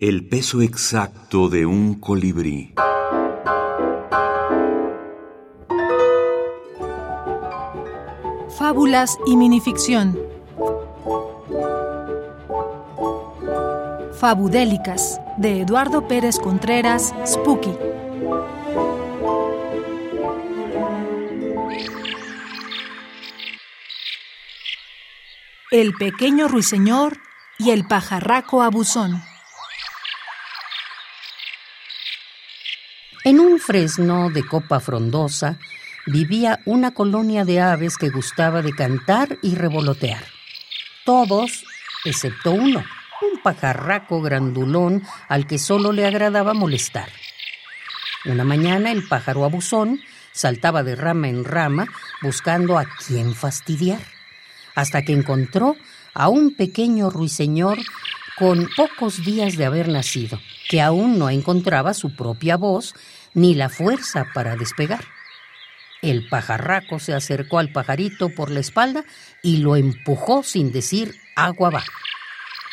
El peso exacto de un colibrí. Fábulas y minificción. Fabudélicas, de Eduardo Pérez Contreras, Spooky. El pequeño ruiseñor y el pajarraco abusón. En un fresno de copa frondosa vivía una colonia de aves que gustaba de cantar y revolotear. Todos, excepto uno, un pajarraco grandulón al que solo le agradaba molestar. Una mañana el pájaro abusón saltaba de rama en rama buscando a quién fastidiar, hasta que encontró a un pequeño ruiseñor con pocos días de haber nacido, que aún no encontraba su propia voz ni la fuerza para despegar. El pajarraco se acercó al pajarito por la espalda y lo empujó sin decir agua va.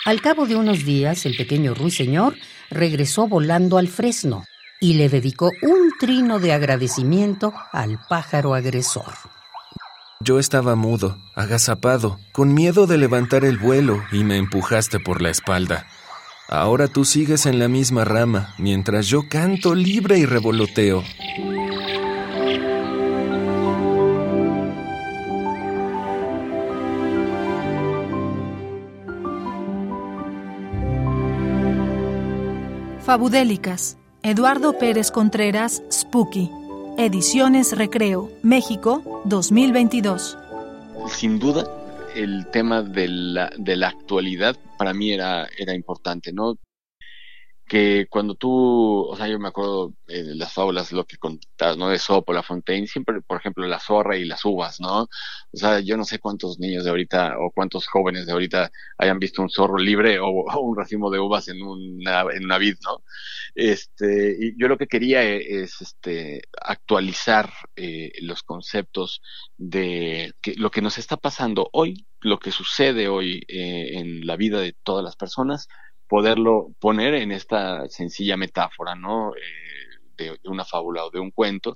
Al cabo de unos días, el pequeño ruiseñor regresó volando al fresno y le dedicó un trino de agradecimiento al pájaro agresor. Yo estaba mudo, agazapado, con miedo de levantar el vuelo y me empujaste por la espalda. Ahora tú sigues en la misma rama, mientras yo canto libre y revoloteo. Fabudélicas, Eduardo Pérez Contreras, Spooky. Ediciones Recreo, México, 2022. Sin duda, el tema de la, de la actualidad para mí era, era importante, ¿no? Que cuando tú, o sea, yo me acuerdo de las fábulas, lo que contabas, ¿no? De Sopo, La Fontaine, siempre, por ejemplo, la zorra y las uvas, ¿no? O sea, yo no sé cuántos niños de ahorita o cuántos jóvenes de ahorita hayan visto un zorro libre o, un racimo de uvas en una, en una vid, ¿no? Este, y yo lo que quería es, este, actualizar eh, los conceptos de que, lo que nos está pasando hoy, lo que sucede hoy eh, en la vida de todas las personas, poderlo poner en esta sencilla metáfora, ¿no? Eh, de, una fábula o de un cuento.